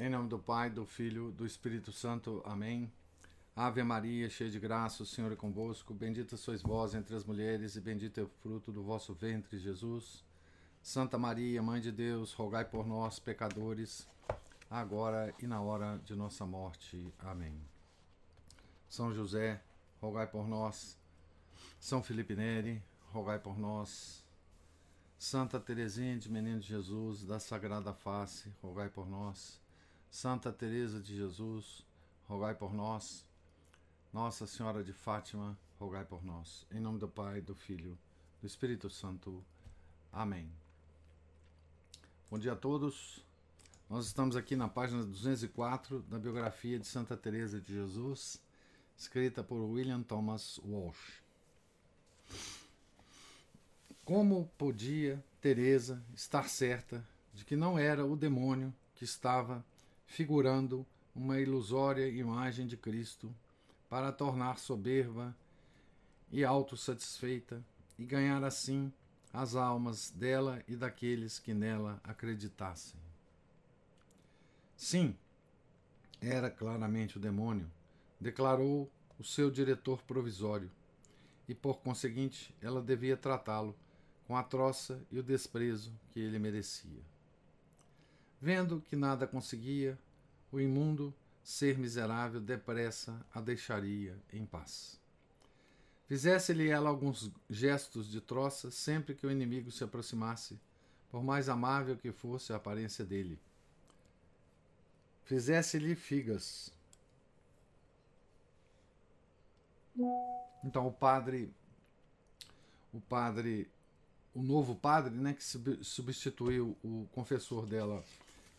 Em nome do Pai, do Filho, do Espírito Santo. Amém. Ave Maria, cheia de graça, o Senhor é convosco. Bendita sois vós entre as mulheres, e bendito é o fruto do vosso ventre, Jesus. Santa Maria, Mãe de Deus, rogai por nós, pecadores, agora e na hora de nossa morte. Amém. São José, rogai por nós. São Felipe Neri, rogai por nós. Santa Teresinha de Menino Jesus, da Sagrada Face, rogai por nós. Santa Teresa de Jesus, rogai por nós. Nossa Senhora de Fátima, rogai por nós. Em nome do Pai, do Filho, do Espírito Santo. Amém. Bom dia a todos. Nós estamos aqui na página 204 da biografia de Santa Teresa de Jesus, escrita por William Thomas Walsh. Como podia Teresa estar certa de que não era o demônio que estava figurando uma ilusória imagem de Cristo para tornar soberba e autossatisfeita e ganhar assim as almas dela e daqueles que nela acreditassem. Sim, era claramente o demônio, declarou o seu diretor provisório, e por conseguinte ela devia tratá-lo com a troça e o desprezo que ele merecia. Vendo que nada conseguia, o imundo ser miserável depressa a deixaria em paz. Fizesse-lhe ela alguns gestos de troça sempre que o inimigo se aproximasse, por mais amável que fosse a aparência dele. Fizesse-lhe figas. Então o padre o padre o novo padre, né, que substituiu o confessor dela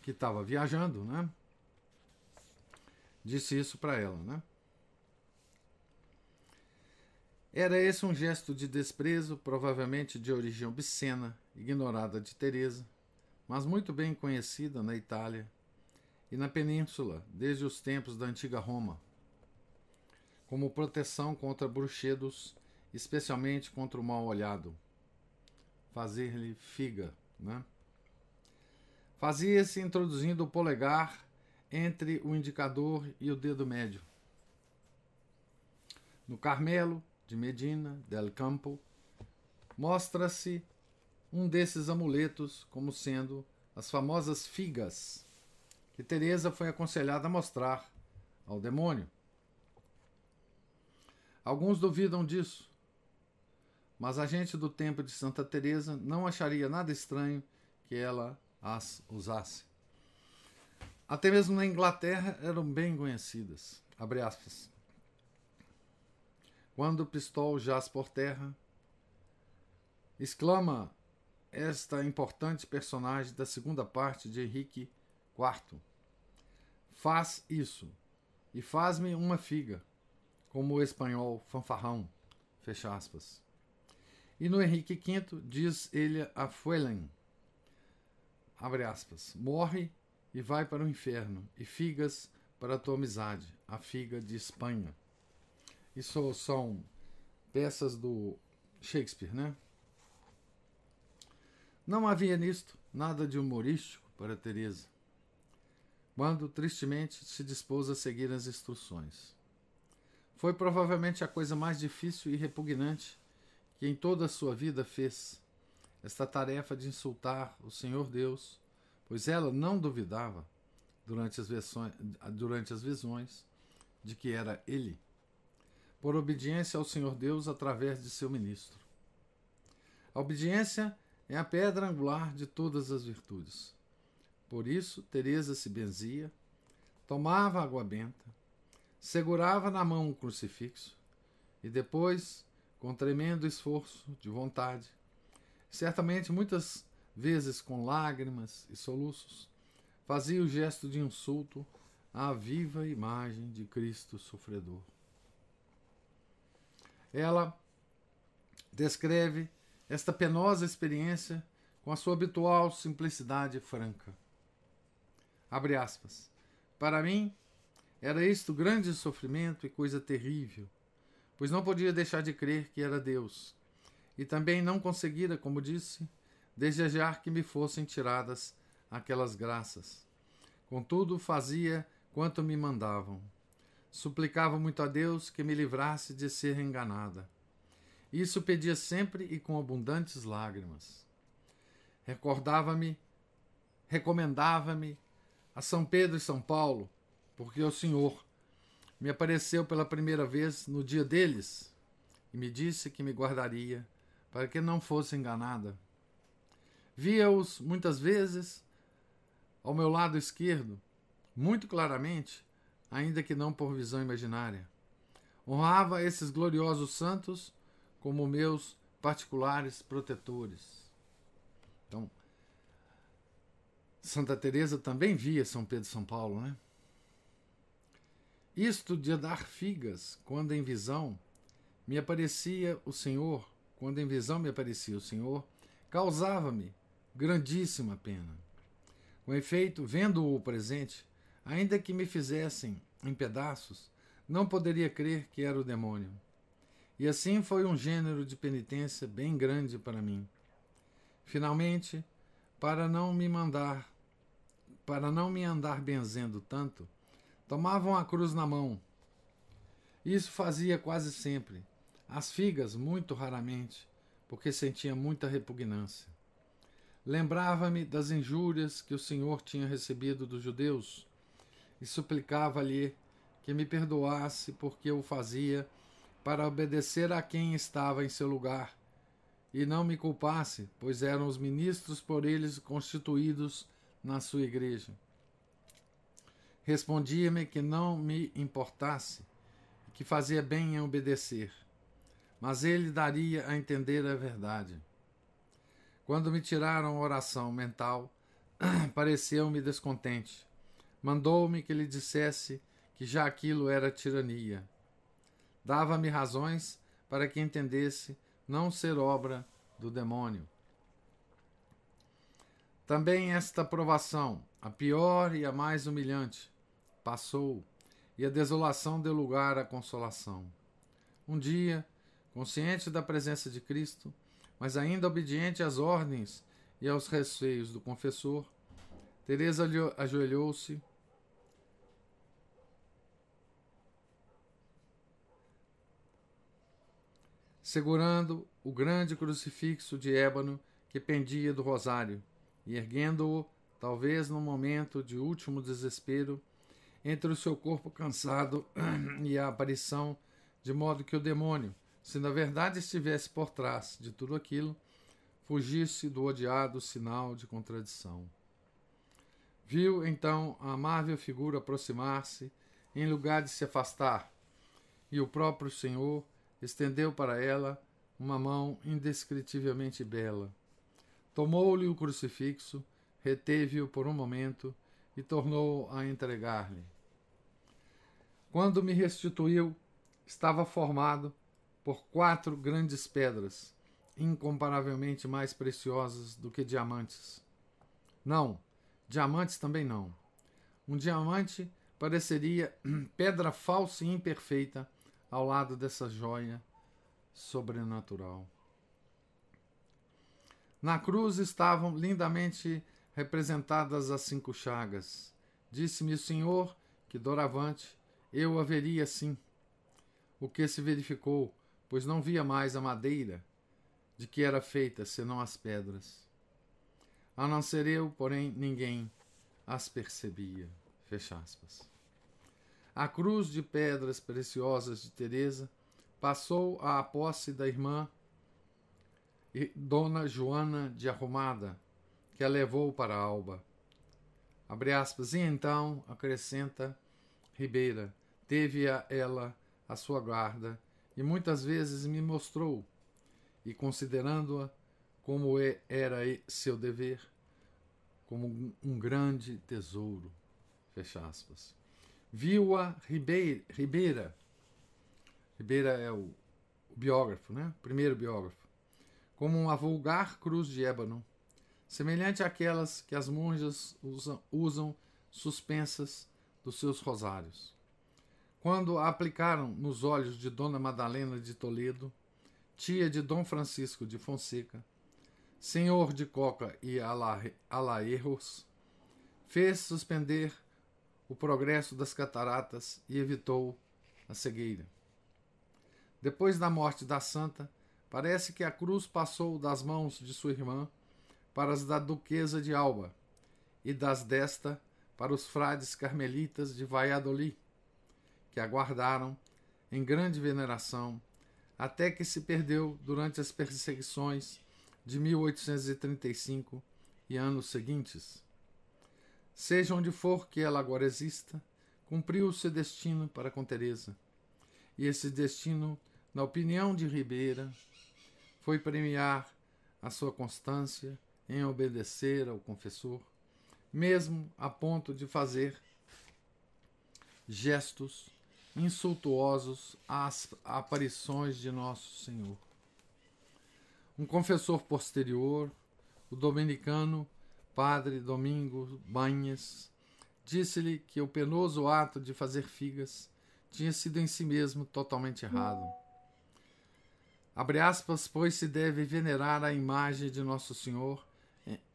que estava viajando, né? Disse isso para ela, né? Era esse um gesto de desprezo, provavelmente de origem obscena, ignorada de Teresa, mas muito bem conhecida na Itália e na península desde os tempos da antiga Roma, como proteção contra bruxedos, especialmente contra o mal olhado fazer-lhe figa. Né? Fazia-se introduzindo o polegar entre o indicador e o dedo médio. No Carmelo de Medina del Campo, mostra-se um desses amuletos como sendo as famosas figas que Teresa foi aconselhada a mostrar ao demônio. Alguns duvidam disso, mas a gente do tempo de Santa Teresa não acharia nada estranho que ela as usasse. Até mesmo na Inglaterra eram bem conhecidas. Quando o pistol jaz por terra, exclama esta importante personagem da segunda parte de Henrique IV. Faz isso e faz-me uma figa, como o espanhol fanfarrão. Fecha aspas. E no Henrique V diz ele a Fuelen, abre aspas, morre e vai para o inferno, e figas para a tua amizade, a figa de Espanha. Isso são peças do Shakespeare, né? Não havia nisto nada de humorístico para Teresa, quando tristemente se dispôs a seguir as instruções. Foi provavelmente a coisa mais difícil e repugnante que em toda a sua vida fez esta tarefa de insultar o Senhor Deus, pois ela não duvidava durante as, versões, durante as visões de que era Ele, por obediência ao Senhor Deus através de seu ministro. A obediência é a pedra angular de todas as virtudes. Por isso, Teresa se benzia, tomava água benta, segurava na mão um crucifixo e depois com tremendo esforço de vontade, certamente muitas vezes com lágrimas e soluços, fazia o gesto de insulto à viva imagem de Cristo sofredor. Ela descreve esta penosa experiência com a sua habitual simplicidade franca. Abre aspas. Para mim, era isto grande sofrimento e coisa terrível pois não podia deixar de crer que era Deus. E também não conseguira, como disse, desejar que me fossem tiradas aquelas graças. Contudo, fazia quanto me mandavam. Suplicava muito a Deus que me livrasse de ser enganada. Isso pedia sempre e com abundantes lágrimas. Recordava-me, recomendava-me a São Pedro e São Paulo, porque o Senhor me apareceu pela primeira vez no dia deles e me disse que me guardaria para que não fosse enganada. Via-os muitas vezes ao meu lado esquerdo, muito claramente, ainda que não por visão imaginária. Honrava esses gloriosos santos como meus particulares protetores. Então, Santa Teresa também via São Pedro e São Paulo, né? Isto de dar figas, quando em visão me aparecia o Senhor, quando em visão me aparecia o Senhor, causava-me grandíssima pena. Com efeito, vendo-o presente, ainda que me fizessem em pedaços, não poderia crer que era o demônio. E assim foi um gênero de penitência bem grande para mim. Finalmente, para não me mandar, para não me andar benzendo tanto, tomavam a cruz na mão. Isso fazia quase sempre, as figas muito raramente, porque sentia muita repugnância. Lembrava-me das injúrias que o Senhor tinha recebido dos judeus e suplicava-lhe que me perdoasse porque o fazia para obedecer a quem estava em seu lugar e não me culpasse, pois eram os ministros por eles constituídos na sua igreja. Respondia-me que não me importasse, que fazia bem em obedecer, mas ele daria a entender a verdade. Quando me tiraram a oração mental, pareceu-me descontente. Mandou-me que lhe dissesse que já aquilo era tirania. Dava-me razões para que entendesse não ser obra do demônio. Também esta provação, a pior e a mais humilhante, passou, e a desolação deu lugar à consolação. Um dia, consciente da presença de Cristo, mas ainda obediente às ordens e aos receios do confessor, Teresa ajoelhou-se. Segurando o grande crucifixo de ébano que pendia do rosário e erguendo-o, talvez num momento de último desespero, entre o seu corpo cansado e a aparição, de modo que o demônio, se na verdade estivesse por trás de tudo aquilo, fugisse do odiado sinal de contradição. Viu então a amável figura aproximar-se, em lugar de se afastar, e o próprio Senhor estendeu para ela uma mão indescritivelmente bela. Tomou-lhe o crucifixo, reteve-o por um momento e tornou a entregar-lhe. Quando me restituiu, estava formado por quatro grandes pedras, incomparavelmente mais preciosas do que diamantes. Não, diamantes também não. Um diamante pareceria pedra falsa e imperfeita ao lado dessa joia sobrenatural. Na cruz estavam lindamente representadas as cinco chagas. Disse-me o Senhor que doravante eu a veria assim. O que se verificou, pois não via mais a madeira de que era feita, senão as pedras. A não ser eu, porém, ninguém as percebia. Fecha aspas. A cruz de pedras preciosas de Teresa passou à posse da irmã Dona Joana de Arrumada, que a levou para Alba. Abre aspas, e então, acrescenta Ribeira, teve a ela a sua guarda e muitas vezes me mostrou, e considerando-a como era seu dever, como um grande tesouro. Fecha aspas. Viu-a Ribeira, Ribeira. Ribeira é o, o biógrafo, né? O primeiro biógrafo. Como uma vulgar cruz de ébano, semelhante àquelas que as monjas usam, usam suspensas dos seus rosários. Quando a aplicaram nos olhos de Dona Madalena de Toledo, tia de Dom Francisco de Fonseca, senhor de Coca e Alaerros, fez suspender o progresso das cataratas e evitou a cegueira. Depois da morte da santa, parece que a cruz passou das mãos de sua irmã para as da duquesa de Alba e das desta para os frades carmelitas de Valladolid, que aguardaram em grande veneração até que se perdeu durante as perseguições de 1835 e anos seguintes. Seja onde for que ela agora exista, cumpriu seu destino para com Teresa. E esse destino, na opinião de Ribeira, foi premiar a sua constância em obedecer ao confessor, mesmo a ponto de fazer gestos insultuosos às aparições de Nosso Senhor. Um confessor posterior, o dominicano padre Domingo Banhas, disse-lhe que o penoso ato de fazer figas tinha sido em si mesmo totalmente errado. Abre aspas, pois se deve venerar a imagem de Nosso Senhor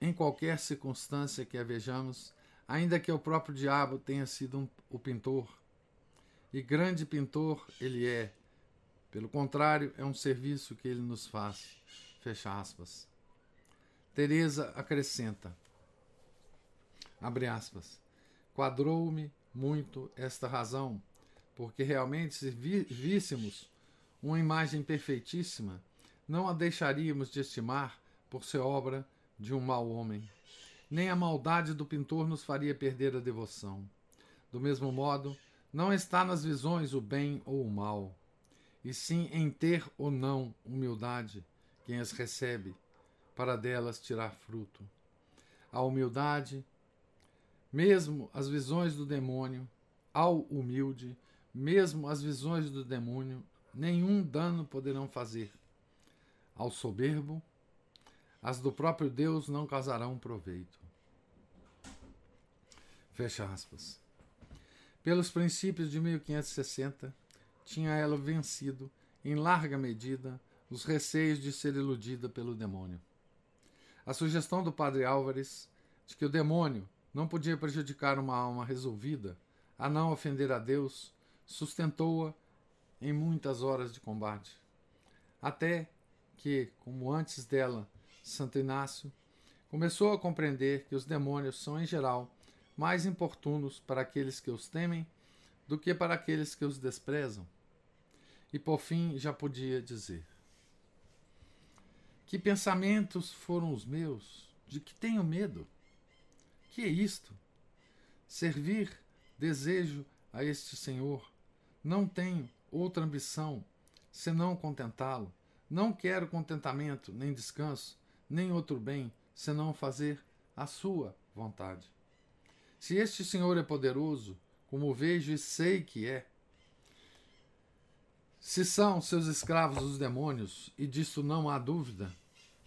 em qualquer circunstância que a vejamos, ainda que o próprio diabo tenha sido um, o pintor. E grande pintor ele é. Pelo contrário, é um serviço que ele nos faz. Fecha aspas. Teresa acrescenta: Abre aspas. Quadrou-me muito esta razão, porque realmente, se víssemos uma imagem perfeitíssima, não a deixaríamos de estimar por ser obra de um mau homem. Nem a maldade do pintor nos faria perder a devoção. Do mesmo modo, não está nas visões o bem ou o mal, e sim em ter ou não humildade quem as recebe, para delas tirar fruto. A humildade mesmo as visões do demônio, ao humilde, mesmo as visões do demônio, nenhum dano poderão fazer. Ao soberbo, as do próprio Deus não causarão proveito. Fecha aspas. Pelos princípios de 1560, tinha ela vencido, em larga medida, os receios de ser iludida pelo demônio. A sugestão do padre Álvares de que o demônio não podia prejudicar uma alma resolvida a não ofender a Deus, sustentou-a em muitas horas de combate. Até que, como antes dela, Santo Inácio, começou a compreender que os demônios são, em geral, mais importunos para aqueles que os temem do que para aqueles que os desprezam. E por fim já podia dizer: Que pensamentos foram os meus? De que tenho medo? Que é isto? Servir desejo a este Senhor. Não tenho outra ambição senão contentá-lo. Não quero contentamento, nem descanso, nem outro bem, senão fazer a sua vontade. Se este Senhor é poderoso, como vejo e sei que é, se são seus escravos os demônios, e disto não há dúvida,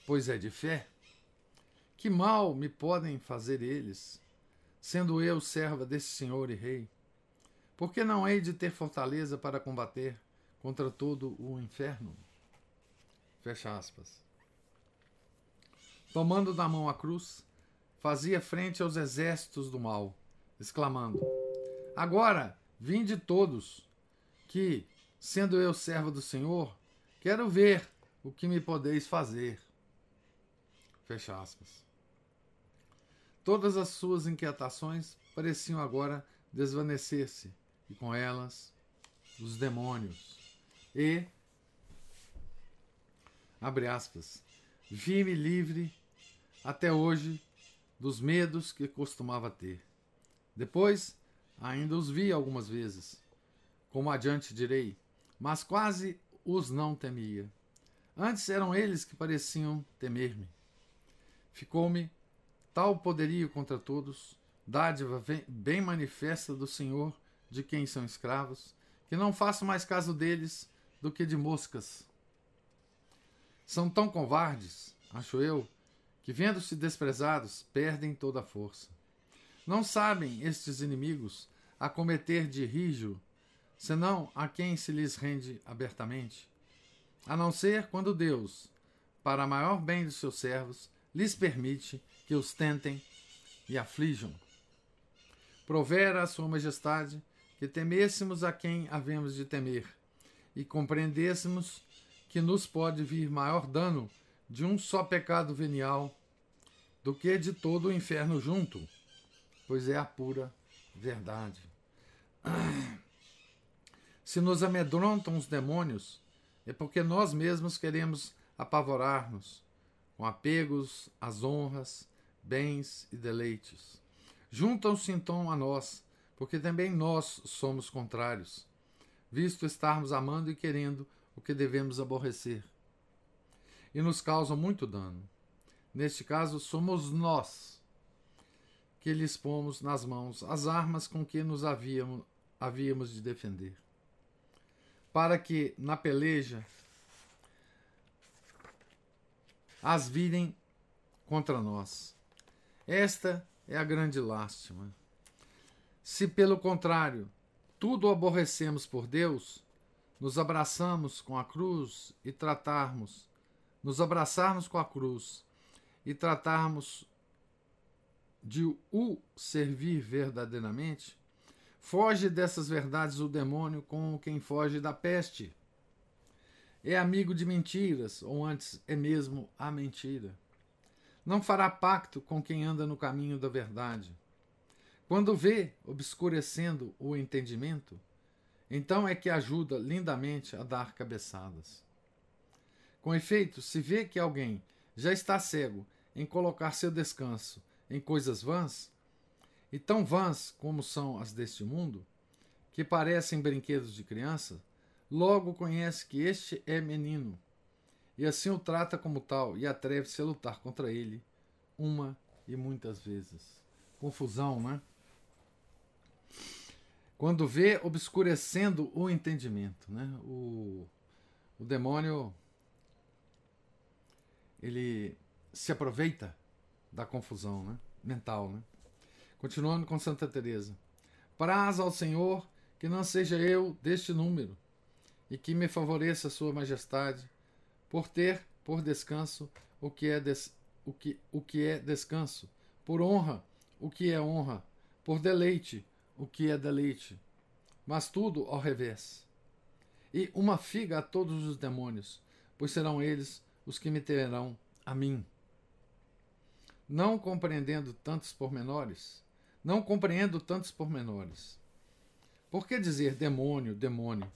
pois é de fé, que mal me podem fazer eles, sendo eu serva desse Senhor e Rei? Por que não hei de ter fortaleza para combater contra todo o inferno? Fecha aspas. Tomando na mão a cruz, fazia frente aos exércitos do mal, exclamando: Agora, vinde todos, que, sendo eu servo do Senhor, quero ver o que me podeis fazer. Fecha aspas. Todas as suas inquietações pareciam agora desvanecer-se, e com elas os demônios. E, abre aspas, vi-me livre até hoje dos medos que costumava ter. Depois, ainda os vi algumas vezes, como adiante direi, mas quase os não temia. Antes eram eles que pareciam temer-me. Ficou-me tal poderio contra todos, dádiva bem manifesta do Senhor de quem são escravos, que não faço mais caso deles do que de moscas. São tão covardes, acho eu, que, vendo-se desprezados, perdem toda a força. Não sabem estes inimigos acometer de rijo, senão a quem se lhes rende abertamente, a não ser quando Deus, para maior bem dos seus servos, lhes permite que os tentem e aflijam. provera a Sua Majestade que temêssemos a quem havemos de temer e compreendêssemos que nos pode vir maior dano de um só pecado venial do que de todo o inferno junto, pois é a pura verdade. Se nos amedrontam os demônios, é porque nós mesmos queremos apavorar-nos com apegos às honras, bens e deleites. Juntam-se então a nós, porque também nós somos contrários, visto estarmos amando e querendo o que devemos aborrecer. E nos causam muito dano. Neste caso, somos nós que lhes pomos nas mãos as armas com que nos havíamos, havíamos de defender. Para que, na peleja, as virem contra nós. Esta é a grande lástima. Se, pelo contrário, tudo aborrecemos por Deus, nos abraçamos com a cruz e tratarmos, nos abraçarmos com a cruz e tratarmos de o servir verdadeiramente, foge dessas verdades o demônio como quem foge da peste. É amigo de mentiras, ou antes, é mesmo a mentira. Não fará pacto com quem anda no caminho da verdade. Quando vê obscurecendo o entendimento, então é que ajuda lindamente a dar cabeçadas. Com efeito, se vê que alguém já está cego em colocar seu descanso em coisas vãs, e tão vãs como são as deste mundo, que parecem brinquedos de criança, logo conhece que este é menino, e assim o trata como tal, e atreve-se a lutar contra ele, uma e muitas vezes. Confusão, né? Quando vê obscurecendo o entendimento, né? O, o demônio ele se aproveita da confusão, né? mental, né? Continuando com Santa Teresa. Praz ao Senhor que não seja eu deste número e que me favoreça sua majestade por ter por descanso o que é des, o que, o que é descanso, por honra o que é honra, por deleite o que é deleite, mas tudo ao revés. E uma figa a todos os demônios, pois serão eles os que me terão a mim não compreendendo tantos pormenores, não compreendo tantos pormenores. Por que dizer demônio, demônio,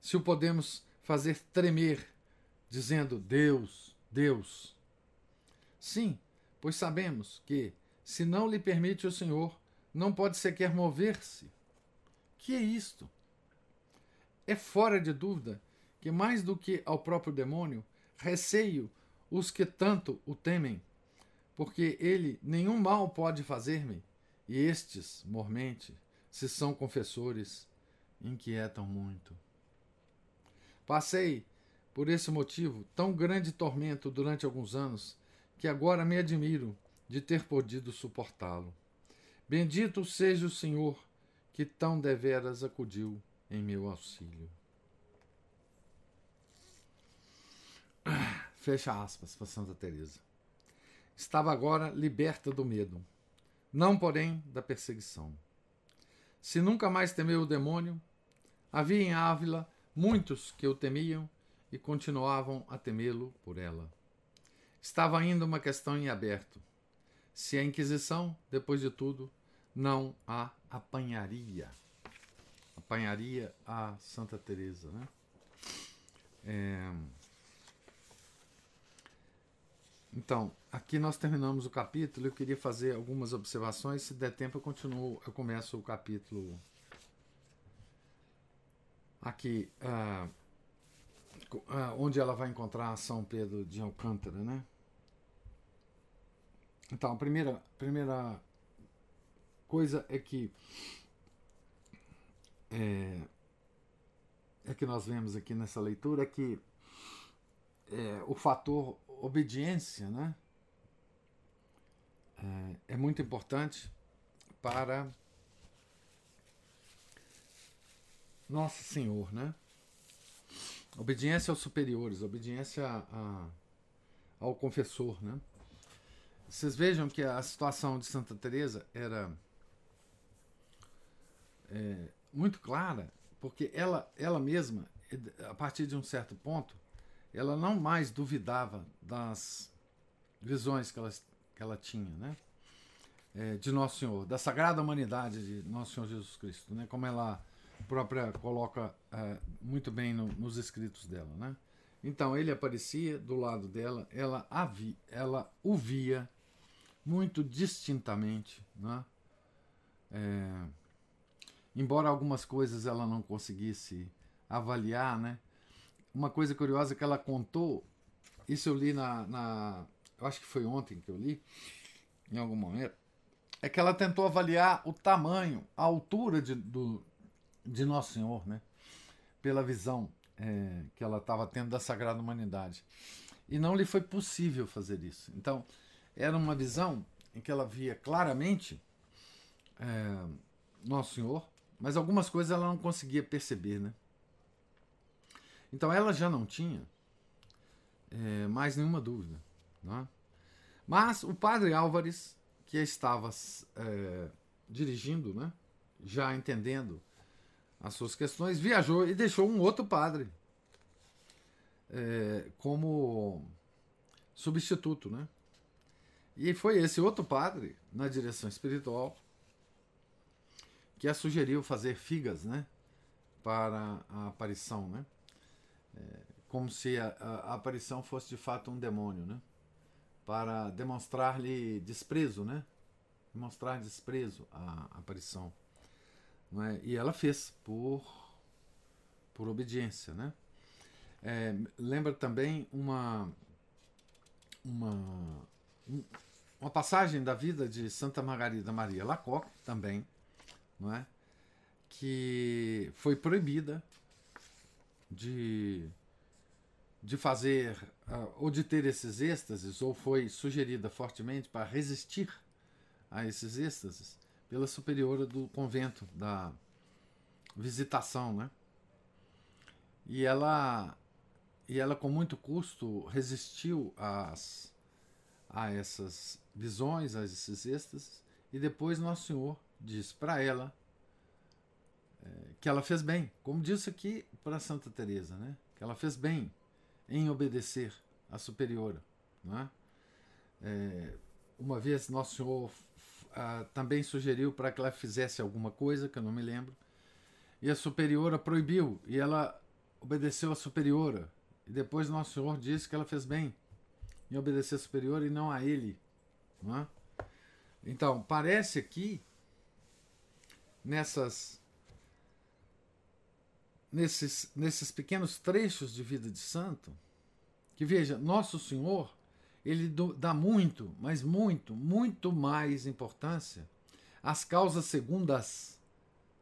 se o podemos fazer tremer, dizendo Deus, Deus? Sim, pois sabemos que, se não lhe permite o Senhor, não pode sequer mover-se. Que é isto? É fora de dúvida que, mais do que ao próprio demônio, receio os que tanto o temem porque ele nenhum mal pode fazer-me, e estes, mormente, se são confessores, inquietam muito. Passei, por esse motivo, tão grande tormento durante alguns anos, que agora me admiro de ter podido suportá-lo. Bendito seja o Senhor, que tão deveras acudiu em meu auxílio. Fecha aspas para Santa Teresa estava agora liberta do medo, não, porém, da perseguição. Se nunca mais temeu o demônio, havia em Ávila muitos que o temiam e continuavam a temê-lo por ela. Estava ainda uma questão em aberto. Se a Inquisição, depois de tudo, não a apanharia. Apanharia a Santa Teresa, né? É... Então, aqui nós terminamos o capítulo. Eu queria fazer algumas observações. Se der tempo, eu continuo. Eu começo o capítulo aqui, uh, uh, onde ela vai encontrar São Pedro de Alcântara, né? Então, a primeira, primeira coisa é que é, é que nós vemos aqui nessa leitura que é, o fator obediência né, é, é muito importante para Nosso Senhor, né? Obediência aos superiores, obediência a, a, ao confessor, né? Vocês vejam que a situação de Santa Teresa era é, muito clara, porque ela, ela mesma, a partir de um certo ponto, ela não mais duvidava das visões que ela, que ela tinha, né? É, de Nosso Senhor, da sagrada humanidade de Nosso Senhor Jesus Cristo, né? Como ela própria coloca é, muito bem no, nos escritos dela, né? Então ele aparecia do lado dela, ela, vi, ela o via muito distintamente, né? É, embora algumas coisas ela não conseguisse avaliar, né? Uma coisa curiosa que ela contou, isso eu li na, na eu acho que foi ontem que eu li, em algum momento, é que ela tentou avaliar o tamanho, a altura de, do, de Nosso Senhor, né? Pela visão é, que ela estava tendo da Sagrada Humanidade. E não lhe foi possível fazer isso. Então, era uma visão em que ela via claramente é, Nosso Senhor, mas algumas coisas ela não conseguia perceber, né? Então ela já não tinha é, mais nenhuma dúvida. Né? Mas o padre Álvares, que estava é, dirigindo, né, já entendendo as suas questões, viajou e deixou um outro padre é, como substituto, né? E foi esse outro padre, na direção espiritual, que a sugeriu fazer figas, né? Para a aparição, né? Como se a, a, aparição fosse de fato um demônio, né? Para demonstrar-lhe desprezo, né? Demonstrar desprezo à aparição. É? E ela fez por, por obediência, né? É, lembra também uma, uma, uma passagem da vida de Santa Margarida Maria Lacoque, também, não é? que foi proibida de, de fazer uh, ou de ter esses êxtases, ou foi sugerida fortemente para resistir a esses êxtases pela superiora do convento da visitação, né? E ela e ela com muito custo resistiu às, a essas visões, a esses êxtases, e depois Nosso Senhor diz para ela é, que ela fez bem, como disse aqui para Santa Teresa, né? Que ela fez bem em obedecer à superiora, não é? é uma vez Nosso Senhor ah, também sugeriu para que ela fizesse alguma coisa que eu não me lembro, e a superiora proibiu, e ela obedeceu à superiora, e depois Nosso Senhor disse que ela fez bem em obedecer à superiora e não a ele, não é? Então parece aqui nessas nesses, nesses pequenos trechos de vida de santo, que veja, Nosso Senhor, ele dá muito, mas muito, muito mais importância às causas segundas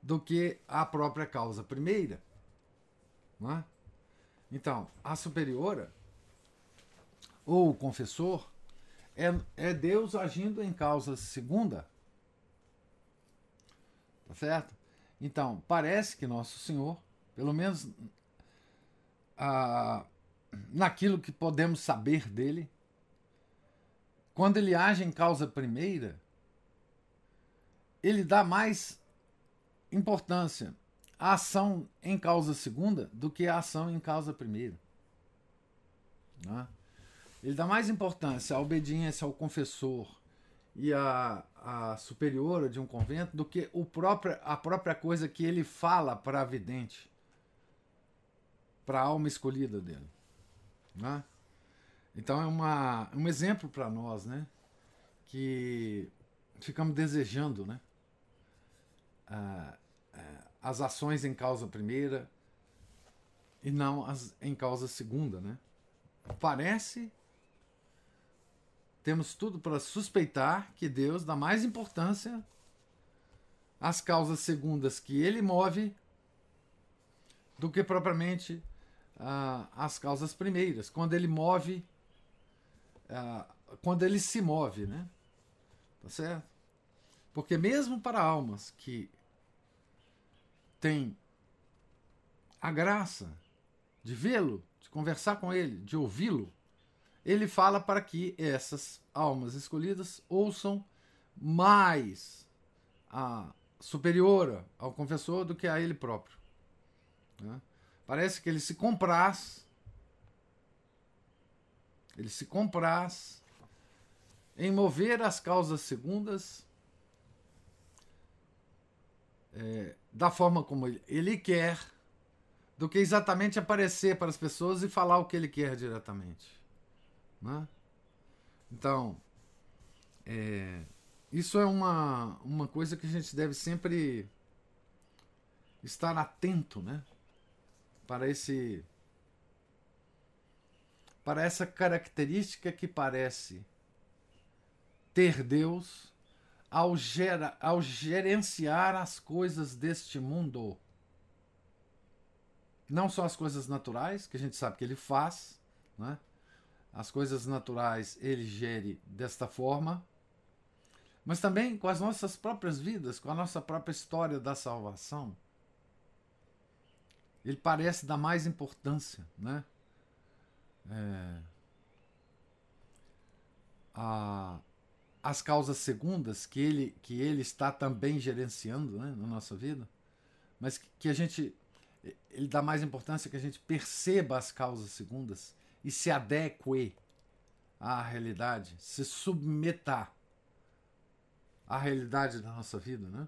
do que à própria causa primeira. Não é? Então, a superiora, ou o confessor, é, é Deus agindo em causa segunda. Tá certo? Então, parece que Nosso Senhor pelo menos ah, naquilo que podemos saber dele, quando ele age em causa primeira, ele dá mais importância à ação em causa segunda do que à ação em causa primeira. Né? Ele dá mais importância à obediência ao confessor e à, à superiora de um convento do que o próprio, a própria coisa que ele fala para a vidente para a alma escolhida dele. Né? Então é uma, um exemplo para nós, né? Que ficamos desejando, né? Ah, ah, as ações em causa primeira e não as em causa segunda, né? Parece temos tudo para suspeitar que Deus dá mais importância às causas segundas que ele move do que propriamente as causas primeiras, quando ele move, quando ele se move, né? Tá certo? Porque mesmo para almas que têm a graça de vê-lo, de conversar com ele, de ouvi-lo, ele fala para que essas almas escolhidas ouçam mais a, superior ao confessor do que a ele próprio. Né? Parece que ele se compraz, ele se compraz em mover as causas segundas é, da forma como ele, ele quer, do que exatamente aparecer para as pessoas e falar o que ele quer diretamente. Né? Então, é, isso é uma, uma coisa que a gente deve sempre estar atento, né? Para esse para essa característica que parece ter Deus ao, gera, ao gerenciar as coisas deste mundo. Não só as coisas naturais, que a gente sabe que ele faz, né? as coisas naturais ele gere desta forma, mas também com as nossas próprias vidas, com a nossa própria história da salvação. Ele parece dar mais importância, né? É, a, as causas segundas que ele, que ele está também gerenciando né, na nossa vida, mas que, que a gente ele dá mais importância que a gente perceba as causas segundas e se adeque à realidade, se submeta à realidade da nossa vida, né?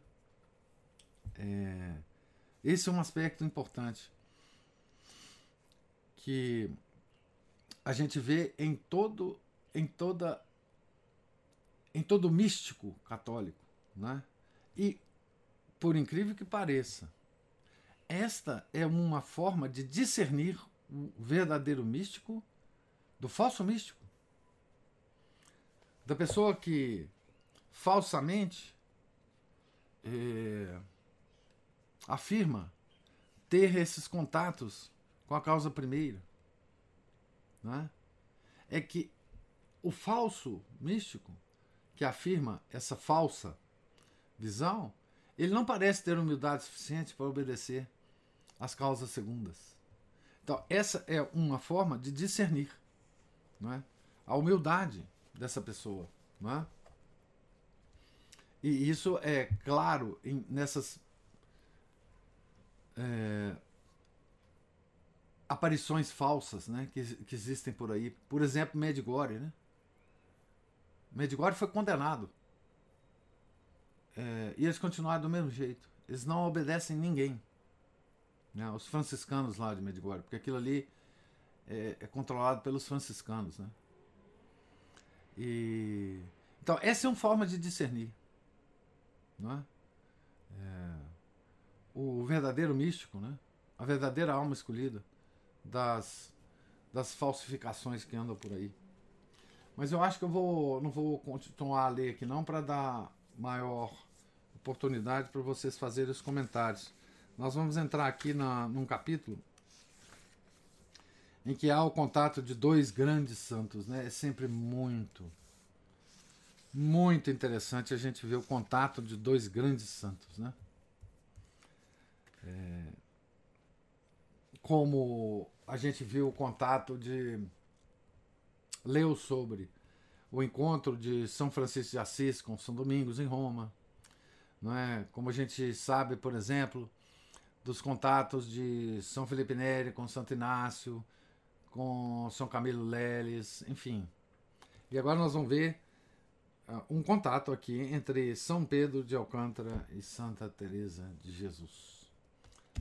É, esse é um aspecto importante que a gente vê em todo em toda em todo místico católico, né? E por incrível que pareça, esta é uma forma de discernir o verdadeiro místico do falso místico. Da pessoa que falsamente é, afirma ter esses contatos com a causa primeira. Né? É que o falso místico que afirma essa falsa visão, ele não parece ter humildade suficiente para obedecer às causas segundas. Então, essa é uma forma de discernir não é? a humildade dessa pessoa. Não é? E isso é claro em, nessas é, aparições falsas né, que, que existem por aí. Por exemplo, Medjugorje. Né? Medjugorje foi condenado. É, e eles continuaram do mesmo jeito. Eles não obedecem ninguém. Né? Os franciscanos lá de Medjugorje, porque aquilo ali é, é controlado pelos franciscanos. Né? E, então, essa é uma forma de discernir. Não é? é o verdadeiro místico, né? a verdadeira alma escolhida das, das falsificações que andam por aí. Mas eu acho que eu vou, não vou continuar a ler aqui não para dar maior oportunidade para vocês fazerem os comentários. Nós vamos entrar aqui na, num capítulo em que há o contato de dois grandes santos, né? É sempre muito, muito interessante a gente ver o contato de dois grandes santos, né? É, como a gente viu o contato de leu sobre o encontro de São Francisco de Assis com São Domingos em Roma, não é? Como a gente sabe, por exemplo, dos contatos de São Felipe Neri com Santo Inácio, com São Camilo Leles, enfim. E agora nós vamos ver uh, um contato aqui entre São Pedro de Alcântara e Santa Teresa de Jesus.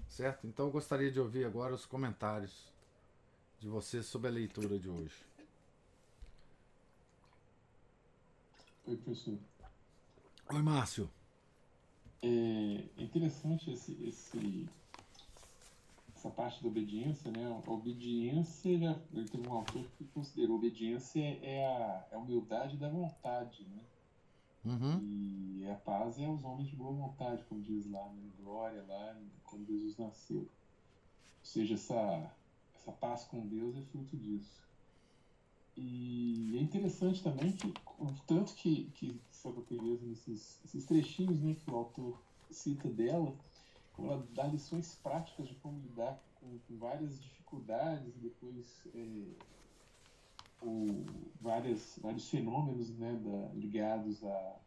Certo? Então eu gostaria de ouvir agora os comentários de vocês sobre a leitura de hoje. Oi, professor. Oi, Márcio. É interessante esse, esse, essa parte da obediência, né? A obediência, ele teve um autor que considerou a obediência é a, é a humildade da vontade, né? Uhum. E a paz é os homens de boa vontade, como diz lá, né? Glória lá, quando Jesus nasceu. Ou seja, essa, essa paz com Deus é fruto disso. E é interessante também que, tanto que, que Teresa, nesses esses trechinhos né, que o autor cita dela, como ela dá lições práticas de como lidar com, com várias dificuldades depois é, o, várias, vários fenômenos né, da, ligados a,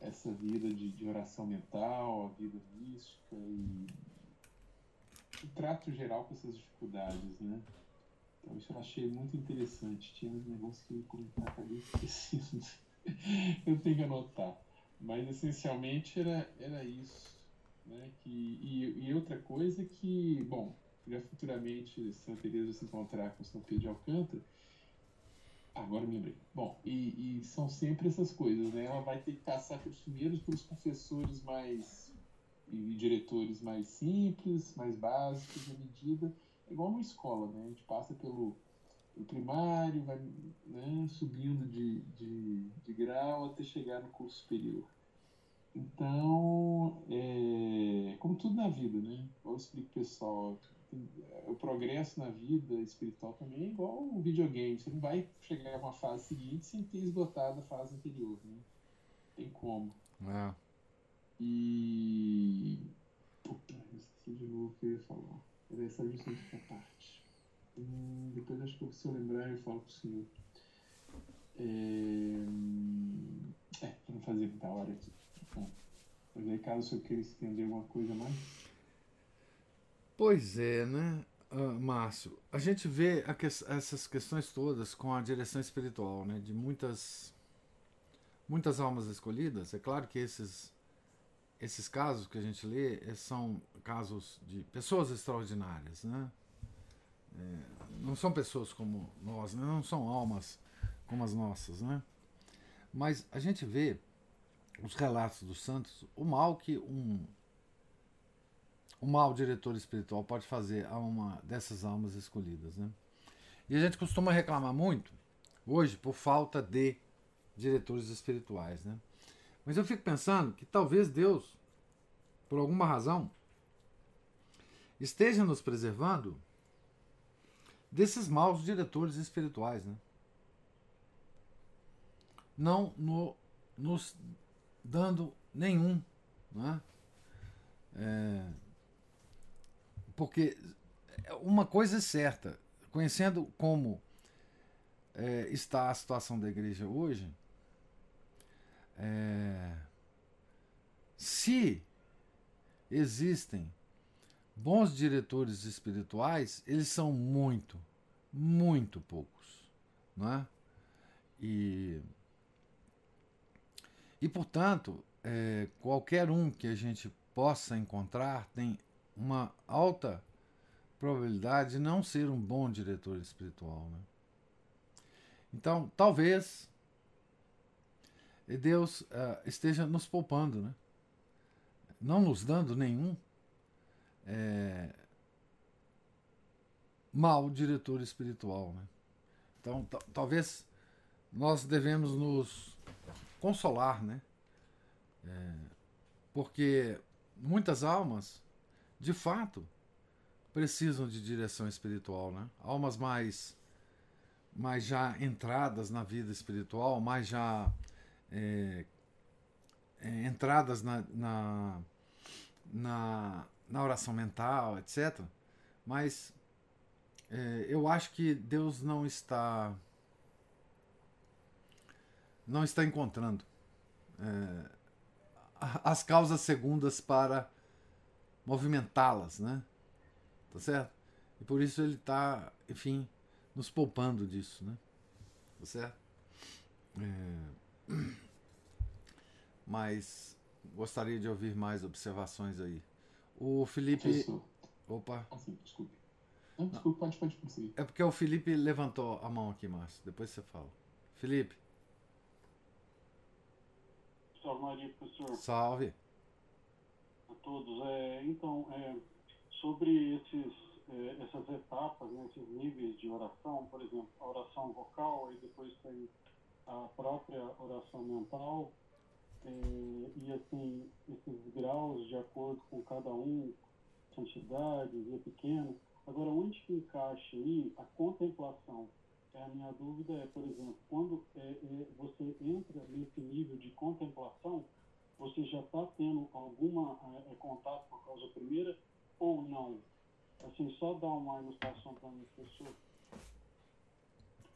essa vida de, de oração mental, a vida mística e o trato geral com essas dificuldades, né? Então isso eu achei muito interessante. Tinha um negócio que eu acabei esquecendo. eu tenho que anotar. Mas essencialmente era, era isso. Né? Que, e, e outra coisa que, bom, já futuramente Santa Teresa se encontrar com São Pedro de Alcântara, agora me lembrei. Bom, e, e, são sempre essas coisas, né? Ela vai ter que passar pelos primeiros pelos professores mais e diretores mais simples, mais básicos, à medida, é igual uma escola, né? A gente passa pelo, pelo primário, vai né, subindo de, de, de grau até chegar no curso superior. Então, é, como tudo na vida, né? Eu explico pessoal, o progresso na vida espiritual também é igual um videogame. Você não vai chegar a uma fase seguinte sem ter esgotado a fase anterior, né? Tem como. É. E. Puta, esqueci de novo o que eu ia falar. Era essa justamente a parte. Hum, depois acho que se eu lembrar eu falo pro senhor. É, é pra não fazer muita hora aqui. Bom, mas aí caso o senhor queira estender alguma coisa mais. Pois é, né, uh, Márcio? A gente vê que, essas questões todas com a direção espiritual, né, de muitas muitas almas escolhidas. É claro que esses esses casos que a gente lê eh, são casos de pessoas extraordinárias, né? É, não são pessoas como nós, né? não são almas como as nossas, né? Mas a gente vê os relatos dos santos, o mal que um o mau diretor espiritual pode fazer a uma dessas almas escolhidas. Né? E a gente costuma reclamar muito, hoje, por falta de diretores espirituais. Né? Mas eu fico pensando que talvez Deus, por alguma razão, esteja nos preservando desses maus diretores espirituais. Né? Não no, nos dando nenhum. Né? É, porque uma coisa é certa, conhecendo como é, está a situação da igreja hoje, é, se existem bons diretores espirituais, eles são muito, muito poucos. Não é? E, e portanto, é, qualquer um que a gente possa encontrar tem uma alta probabilidade de não ser um bom diretor espiritual. Né? Então, talvez Deus uh, esteja nos poupando, né? não nos dando nenhum é, diretor espiritual. Né? Então, talvez nós devemos nos consolar, né? É, porque muitas almas de fato, precisam de direção espiritual, né? Almas mais, mais já entradas na vida espiritual, mais já é, é, entradas na, na, na, na, oração mental, etc. Mas é, eu acho que Deus não está não está encontrando é, as causas segundas para movimentá-las, né? Tá certo? E por isso ele está, enfim, nos poupando disso, né? Tá certo? É... Mas gostaria de ouvir mais observações aí. O Felipe. Opa. Ah, sim, desculpe. Não, desculpe, pode, pode prosseguir. É porque o Felipe levantou a mão aqui, Márcio. Depois você fala. Felipe. Salve Maria, professor. Salve todos. É, então, é, sobre esses, é, essas etapas, né, esses níveis de oração, por exemplo, a oração vocal, e depois tem a própria oração mental, é, e assim, esses graus de acordo com cada um, santidade, via pequeno. Agora, onde que encaixa aí a contemplação? É, a minha dúvida é, por exemplo, quando é, é, você entra nesse nível de contemplação, você já está tendo alguma é, contato com a causa primeira ou não? Assim, só dar uma ilustração para mim, professor.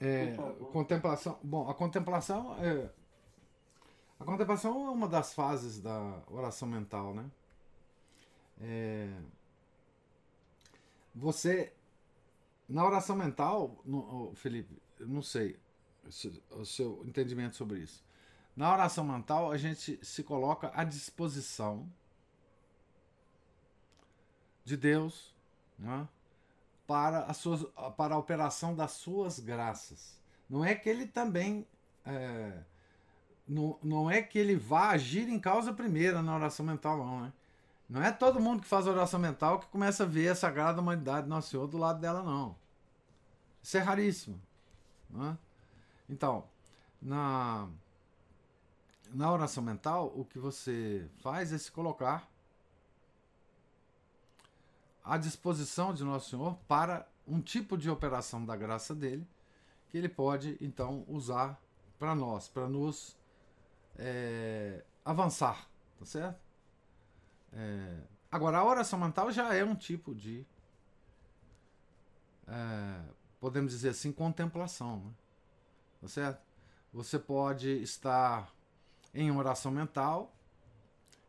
É, contemplação. Bom, a contemplação é. A contemplação é uma das fases da oração mental, né? É... Você, na oração mental, no, Felipe, não sei o seu entendimento sobre isso. Na oração mental, a gente se coloca à disposição de Deus né, para, as suas, para a operação das suas graças. Não é que ele também. É, não, não é que ele vá agir em causa primeira na oração mental, não, né? Não é todo mundo que faz oração mental que começa a ver a sagrada humanidade Nosso Senhor do lado dela, não. Isso é raríssimo. Né? Então, na, na oração mental, o que você faz é se colocar à disposição de Nosso Senhor para um tipo de operação da graça dele que ele pode então usar para nós, para nos é, avançar, tá certo? É, agora, a oração mental já é um tipo de, é, podemos dizer assim, contemplação, né? tá certo? Você pode estar em oração mental,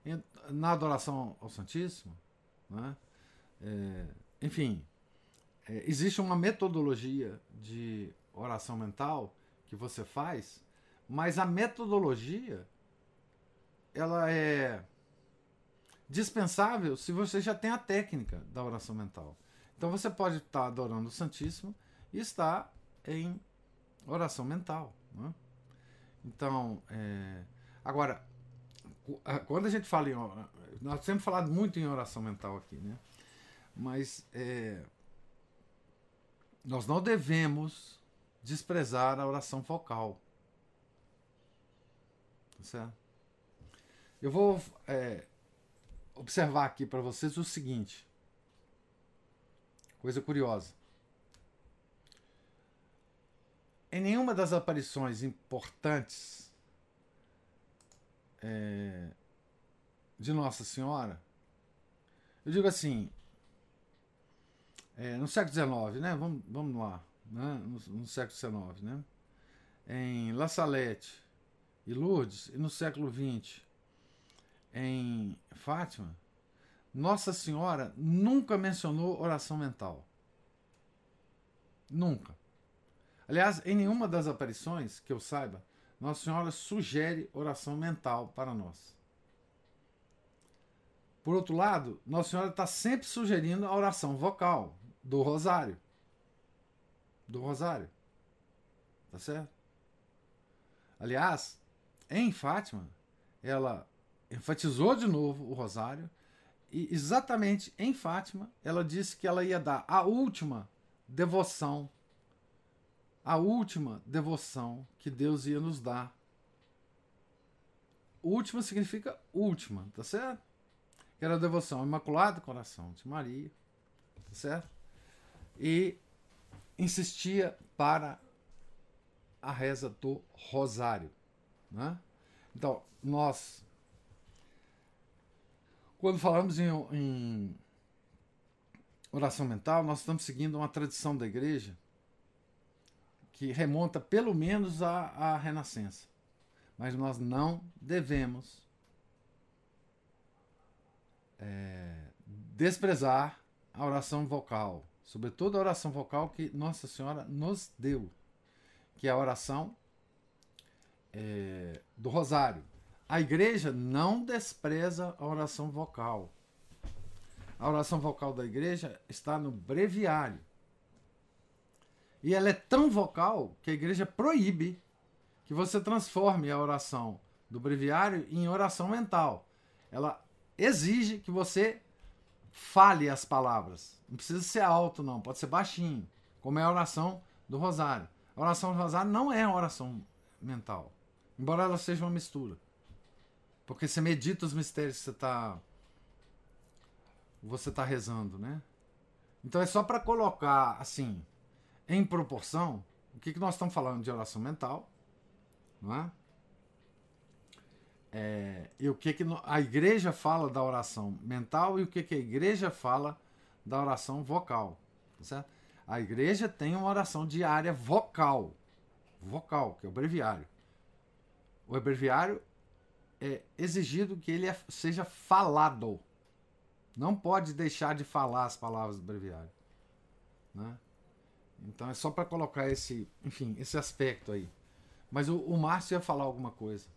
em, na adoração ao Santíssimo, né? É, enfim, é, existe uma metodologia de oração mental que você faz, mas a metodologia ela é dispensável se você já tem a técnica da oração mental. Então você pode estar adorando o Santíssimo e estar em oração mental. Né? Então, é, agora, quando a gente fala em. Nós temos falado muito em oração mental aqui, né? Mas é, nós não devemos desprezar a oração focal. Tá certo? Eu vou é, observar aqui para vocês o seguinte. Coisa curiosa. Em nenhuma das aparições importantes é, de Nossa Senhora, eu digo assim, é, no século XIX, né? Vamos, vamos lá, né? no, no século XIX, né? Em La Salette e Lourdes, e no século XX, em Fátima, Nossa Senhora nunca mencionou oração mental. Nunca. Aliás, em nenhuma das aparições que eu saiba, Nossa Senhora sugere oração mental para nós. Por outro lado, Nossa Senhora está sempre sugerindo a oração vocal, do rosário. Do rosário. Tá certo? Aliás, em Fátima, ela enfatizou de novo o rosário e exatamente em Fátima ela disse que ela ia dar a última devoção a última devoção que Deus ia nos dar. Última significa última, tá certo? Que era a devoção ao Imaculado Coração de Maria, tá certo? e insistia para a reza do rosário. Né? Então, nós, quando falamos em, em oração mental, nós estamos seguindo uma tradição da igreja que remonta pelo menos à, à Renascença. Mas nós não devemos é, desprezar a oração vocal, sobretudo a oração vocal que Nossa Senhora nos deu, que é a oração é, do Rosário. A igreja não despreza a oração vocal. A oração vocal da igreja está no breviário. E ela é tão vocal que a igreja proíbe que você transforme a oração do breviário em oração mental. Ela exige que você fale as palavras. Não precisa ser alto, não, pode ser baixinho, como é a oração do rosário. A oração do rosário não é uma oração mental, embora ela seja uma mistura. Porque você medita os mistérios que você está você tá rezando, né? Então é só para colocar assim, em proporção, o que, que nós estamos falando de oração mental, não é? É, e o que, que a igreja fala da oração mental e o que, que a igreja fala da oração vocal. Tá certo? A igreja tem uma oração diária vocal. Vocal, que é o breviário. O breviário é exigido que ele é, seja falado. Não pode deixar de falar as palavras do breviário. Né? Então é só para colocar esse, enfim, esse aspecto aí. Mas o, o Márcio ia falar alguma coisa.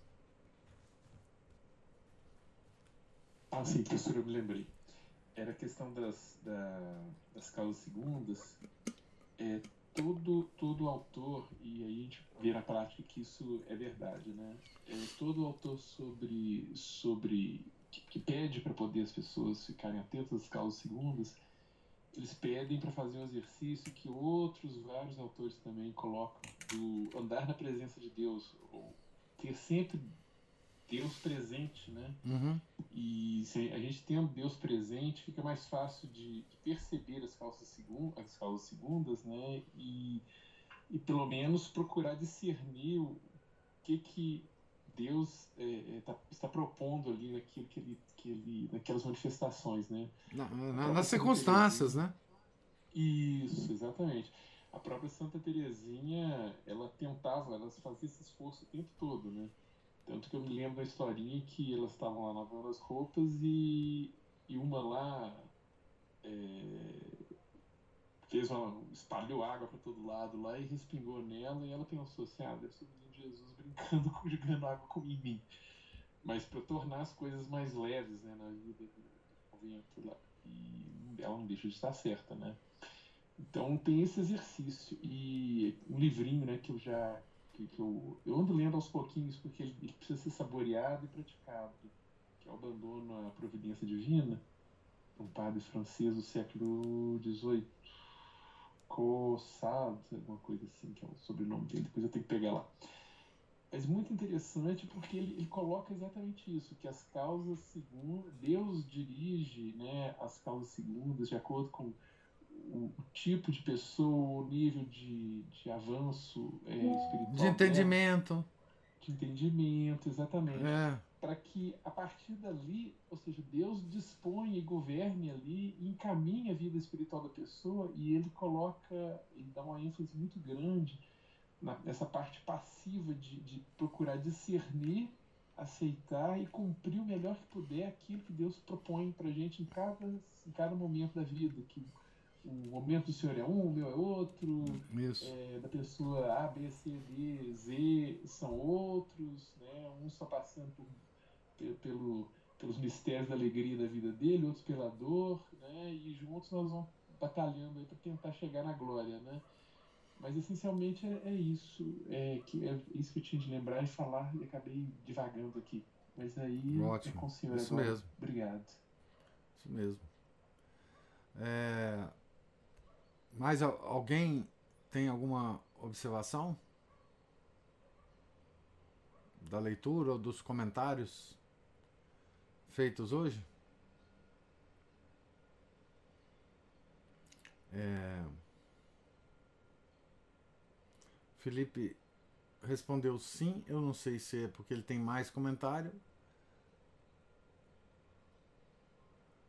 Ah, sim, professor, eu me lembrei. Era a questão das, da, das causas segundas. É, todo, todo autor, e aí a gente vê na prática que isso é verdade, né? É, todo autor sobre, sobre que, que pede para poder as pessoas ficarem atentas às causas segundas, eles pedem para fazer um exercício que outros vários autores também colocam do andar na presença de Deus, ou ter sempre Deus presente, né? Uhum. E se a gente tendo Deus presente, fica mais fácil de, de perceber as causas, segun, as causas segundas, né? E, e pelo menos procurar discernir o que que Deus é, é, tá, está propondo ali naquilo que ele, que ele, naquelas manifestações, né? Na, na, nas circunstâncias, né? Isso, exatamente. A própria Santa Teresinha, ela tentava, ela fazia esse esforço o tempo todo, né? Tanto que eu me lembro da historinha que elas estavam lá lavando as roupas e, e uma lá é, fez uma, espalhou água para todo lado lá e respingou nela e ela pensou assim, ah, deve ser Jesus brincando jogando água com mim. Mas para tornar as coisas mais leves né, na vida do vento lá. E ela não deixa de estar certa, né? Então tem esse exercício. E um livrinho né, que eu já que, que eu, eu ando lendo aos pouquinhos porque ele, ele, precisa ser saboreado e praticado, que é o Abandono à Providência Divina, um padre francês do século XVIII, Cossade, alguma coisa assim, que é o sobrenome dele, depois eu tenho que pegar lá. Mas muito interessante porque ele, ele coloca exatamente isso, que as causas segundas, Deus dirige né, as causas segundas de acordo com o, tipo de pessoa, o nível de, de avanço é, espiritual. De entendimento. Dela, de entendimento, exatamente. É. Para que a partir dali, ou seja, Deus dispõe e governe ali, e encaminha a vida espiritual da pessoa e ele coloca, ele dá uma ênfase muito grande nessa parte passiva de, de procurar discernir aceitar e cumprir o melhor que puder aquilo que Deus propõe para gente em cada, em cada momento da vida. Que o momento do senhor é um, o meu é outro, é, da pessoa A, B, C, D, Z são outros, né? uns só passando por, pelo, pelos mistérios da alegria da vida dele, outros pela dor, né? e juntos nós vamos batalhando para tentar chegar na glória. Né? Mas essencialmente é, é isso, é, que, é isso que eu tinha de lembrar e falar e acabei divagando aqui. Mas aí Ótimo. é com o senhor isso agora. Mesmo. Obrigado. Isso mesmo. É, mais alguém tem alguma observação? Da leitura ou dos comentários feitos hoje? É... Felipe respondeu sim. Eu não sei se é porque ele tem mais comentário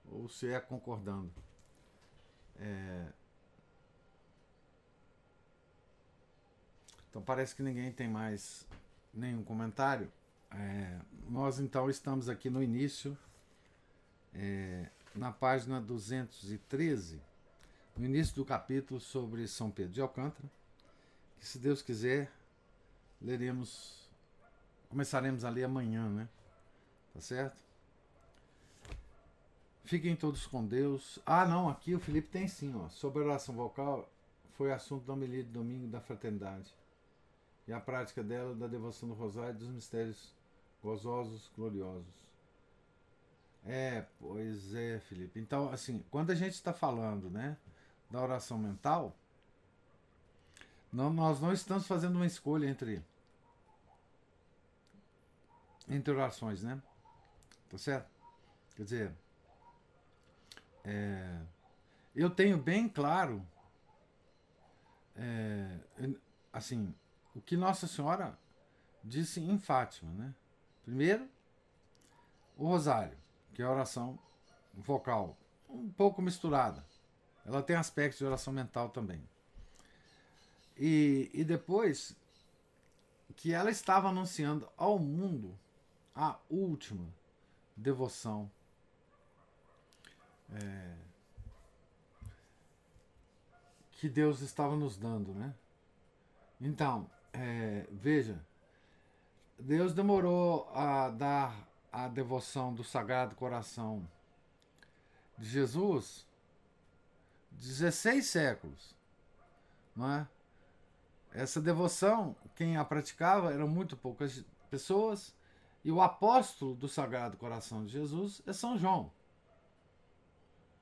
ou se é concordando. É... Então parece que ninguém tem mais nenhum comentário. É, nós então estamos aqui no início, é, na página 213, no início do capítulo sobre São Pedro de Alcântara, que se Deus quiser, leremos, começaremos a ler amanhã, né? Tá certo? Fiquem todos com Deus. Ah, não, aqui o Felipe tem sim, ó. Sobre a oração vocal, foi assunto da homilia de domingo da fraternidade e a prática dela da devoção do rosário e dos mistérios gozosos, gloriosos. É, pois é, Felipe. Então, assim, quando a gente está falando, né, da oração mental, não, nós não estamos fazendo uma escolha entre entre orações, né? Tá certo? Quer dizer, é, eu tenho bem claro, é, assim, o que Nossa Senhora disse em Fátima, né? Primeiro, o rosário, que é a oração vocal, um pouco misturada. Ela tem aspectos de oração mental também. E, e depois que ela estava anunciando ao mundo a última devoção é, que Deus estava nos dando, né? Então, é, veja, Deus demorou a dar a devoção do Sagrado Coração de Jesus 16 séculos, não é? Essa devoção, quem a praticava eram muito poucas pessoas, e o apóstolo do Sagrado Coração de Jesus é São João,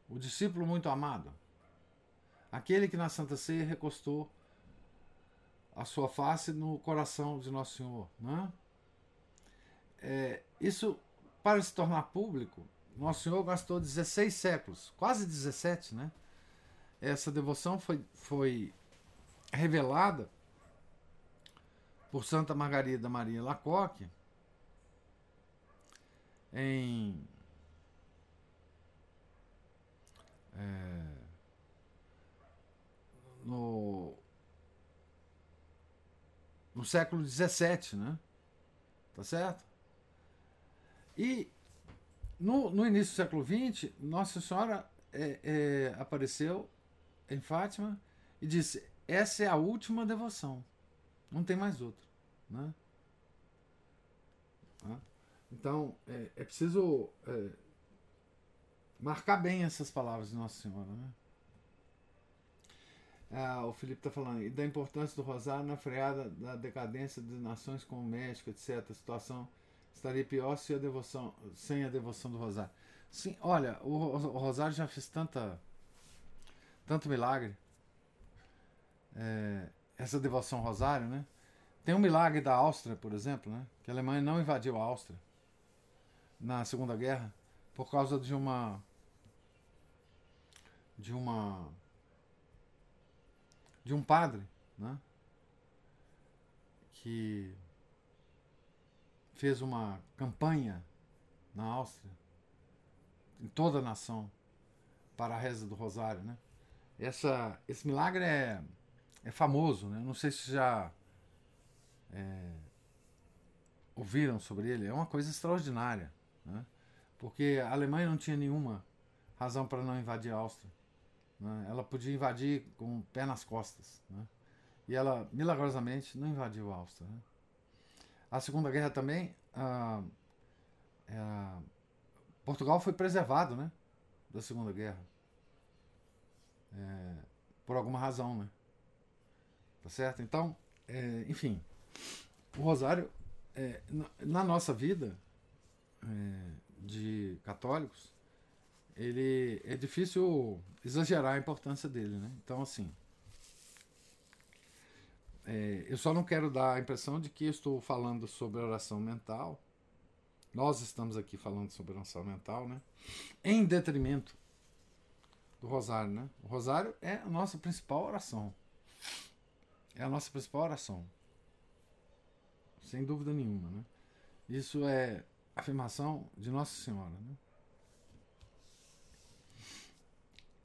o discípulo muito amado, aquele que na Santa Ceia recostou a sua face no coração de Nosso Senhor. Né? É, isso, para se tornar público, Nosso Senhor gastou 16 séculos, quase 17, né? Essa devoção foi, foi revelada por Santa Margarida Maria Lacoque em é, no, no século XVII, né? Tá certo? E no, no início do século XX, Nossa Senhora é, é, apareceu em Fátima e disse: essa é a última devoção, não tem mais outra, né? Então é, é preciso é, marcar bem essas palavras de Nossa Senhora, né? Ah, o Felipe está falando e da importância do rosário na freada da decadência de nações como o México, etc. A situação estaria pior se a devoção, sem a devoção do rosário. Sim, olha, o, o rosário já fez tanta, tanto milagre. É, essa devoção rosário, né? Tem um milagre da Áustria, por exemplo, né? Que a Alemanha não invadiu a Áustria na Segunda Guerra por causa de uma de uma de um padre, né? Que fez uma campanha na Áustria, em toda a nação, para a reza do Rosário, né? Essa, esse milagre é, é famoso, né? Não sei se já é, ouviram sobre ele. É uma coisa extraordinária, né? Porque a Alemanha não tinha nenhuma razão para não invadir a Áustria. Né? Ela podia invadir com o pé nas costas. Né? E ela, milagrosamente, não invadiu a Áustria. Né? A Segunda Guerra também, ah, é, Portugal foi preservado né, da Segunda Guerra. É, por alguma razão, né? Tá certo? Então, é, enfim, o Rosário, é, na, nossa vida é, de católicos, ele é difícil exagerar a importância dele, né? Então, assim, é, eu só não quero dar a impressão de que estou falando sobre oração mental. Nós estamos aqui falando sobre oração mental, né? Em detrimento do rosário, né? O rosário é a nossa principal oração. É a nossa principal oração. Sem dúvida nenhuma, né? Isso é afirmação de Nossa Senhora, né?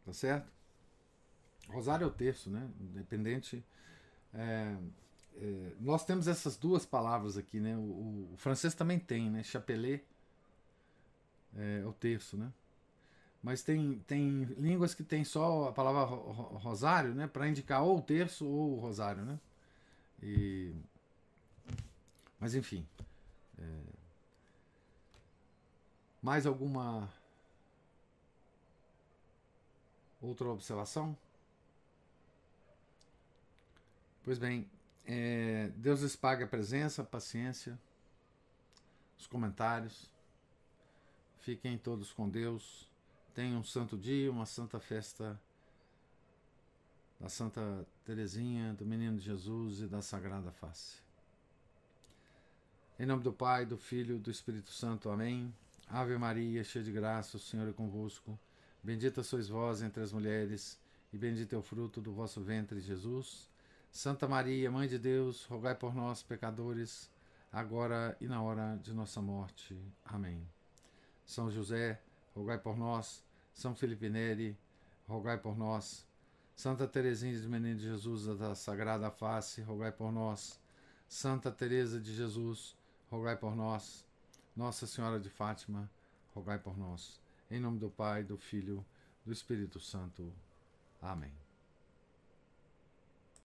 Tá certo? Rosário é o terço, né? Independente é, é, nós temos essas duas palavras aqui, né? O, o francês também tem, né? Chapelet é o terço, né? Mas tem, tem línguas que tem só a palavra rosário, né? Para indicar ou o terço ou o rosário, né? E, mas enfim. É, mais alguma outra observação? Pois bem, é, Deus lhes pague a presença, a paciência, os comentários. Fiquem todos com Deus. Tenham um santo dia, uma santa festa da Santa Teresinha, do Menino Jesus e da Sagrada Face. Em nome do Pai, do Filho e do Espírito Santo. Amém. Ave Maria, cheia de graça, o Senhor é convosco. Bendita sois vós entre as mulheres, e bendito é o fruto do vosso ventre, Jesus. Santa Maria, Mãe de Deus, rogai por nós, pecadores, agora e na hora de nossa morte. Amém. São José, rogai por nós. São Felipe Neri, rogai por nós. Santa Teresinha de Menino de Jesus da Sagrada Face, rogai por nós. Santa Teresa de Jesus, rogai por nós. Nossa Senhora de Fátima, rogai por nós. Em nome do Pai, do Filho, do Espírito Santo. Amém.